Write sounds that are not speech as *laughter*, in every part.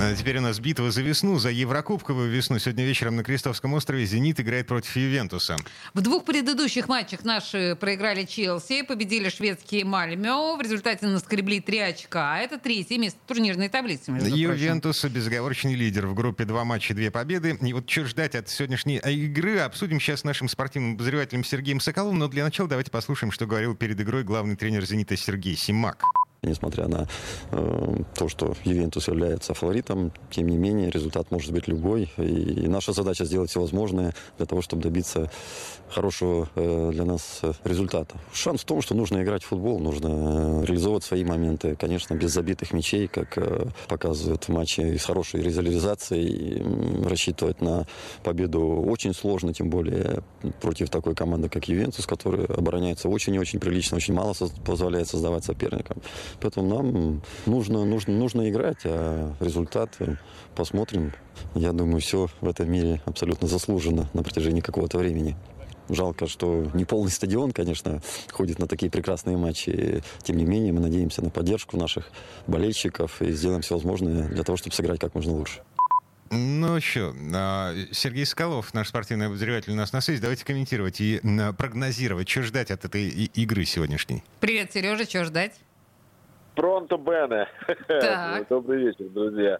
А теперь у нас битва за весну, за Еврокубковую весну. Сегодня вечером на Крестовском острове «Зенит» играет против Ювентуса. В двух предыдущих матчах наши проиграли Челси, победили шведские Мальмё. В результате наскребли три очка. Это третье место турнирной таблицы, между Ювентус безоговорочный лидер. В группе два матча, две победы. И вот что ждать от сегодняшней игры, обсудим сейчас с нашим спортивным обозревателем Сергеем Соколовым. Но для начала давайте послушаем, что говорил перед игрой главный тренер «Зенита» Сергей Симак. Несмотря на э, то, что Ювентус является фаворитом, тем не менее результат может быть любой. И наша задача сделать все возможное для того, чтобы добиться хорошего э, для нас результата. Шанс в том, что нужно играть в футбол, нужно э, реализовывать свои моменты. Конечно, без забитых мячей, как э, показывают матче, с хорошей реализацией э, рассчитывать на победу очень сложно, тем более против такой команды, как Ювентус, которая обороняется очень и очень прилично, очень мало позволяет создавать соперникам. Поэтому нам нужно, нужно, нужно играть, а результат посмотрим. Я думаю, все в этом мире абсолютно заслужено на протяжении какого-то времени. Жалко, что не полный стадион, конечно, ходит на такие прекрасные матчи. Тем не менее, мы надеемся на поддержку наших болельщиков и сделаем все возможное для того, чтобы сыграть как можно лучше. Ну что, а, Сергей Соколов, наш спортивный обозреватель у нас на связи. Давайте комментировать и прогнозировать, что ждать от этой игры сегодняшней. Привет, Сережа, что ждать? Пронто Бене. *laughs* Добрый вечер, друзья.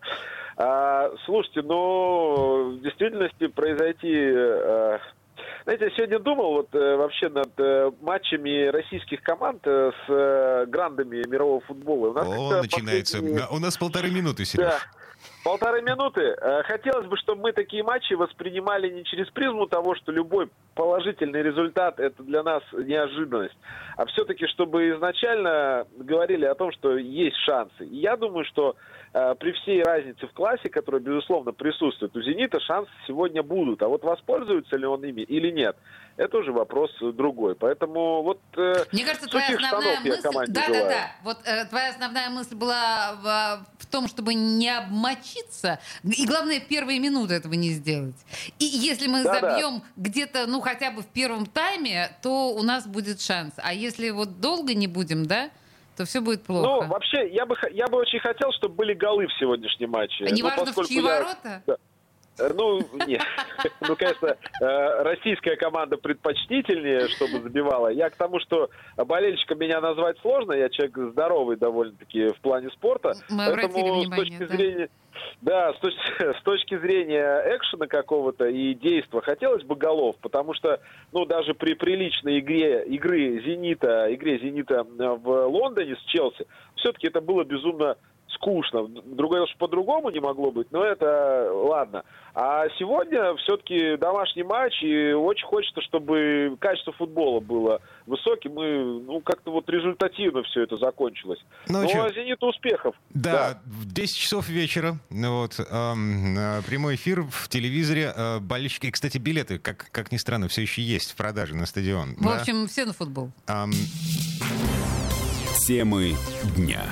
А, слушайте, ну, в действительности произойти... А, знаете, я сегодня думал вот э, вообще над э, матчами российских команд э, с э, грандами мирового футбола. У нас О, начинается. Последние... У нас полторы минуты, Сереж. Да. Полторы минуты. Э, хотелось бы, чтобы мы такие матчи воспринимали не через призму того, что любой положительный результат это для нас неожиданность, а все-таки, чтобы изначально говорили о том, что есть шансы. И я думаю, что э, при всей разнице в классе, которая, безусловно, присутствует у «Зенита», шансы сегодня будут. А вот воспользуется ли он ими или нет, это уже вопрос другой. Поэтому вот э, Мне кажется, твоя основная мысль... Да, да, да. Вот э, твоя основная мысль была в, в том, чтобы не обмочиться. И главное, первые минуты этого не сделать. И если мы да, забьем да. где-то, ну, хотя бы в первом тайме, то у нас будет шанс. А если вот долго не будем, да, то все будет плохо. Ну, вообще, я бы, я бы очень хотел, чтобы были голы в сегодняшнем матче. А не ну, важно, в чьи я... ворота? Да. Э, ну, нет. *laughs* Ну, конечно, э, российская команда предпочтительнее, чтобы забивала. Я к тому, что болельщиком меня назвать сложно. Я человек здоровый довольно-таки в плане спорта. Мы Поэтому внимание, с точки да. зрения... Да, с точки, *laughs* с точки зрения экшена какого-то и действия хотелось бы голов, потому что, ну, даже при приличной игре, игры «Зенита», игре «Зенита» в Лондоне с Челси, все-таки это было безумно скучно. Другое, что по-другому не могло быть, но это ладно. А сегодня все-таки домашний матч, и очень хочется, чтобы качество футбола было высоким, и ну, как-то вот результативно все это закончилось. Ну, ну а «Зенит» успехов. Да, да, в 10 часов вечера, вот, эм, прямой эфир в телевизоре, э, болельщики, кстати, билеты, как, как ни странно, все еще есть в продаже на стадион. В да? общем, все на футбол. Эм... Темы дня.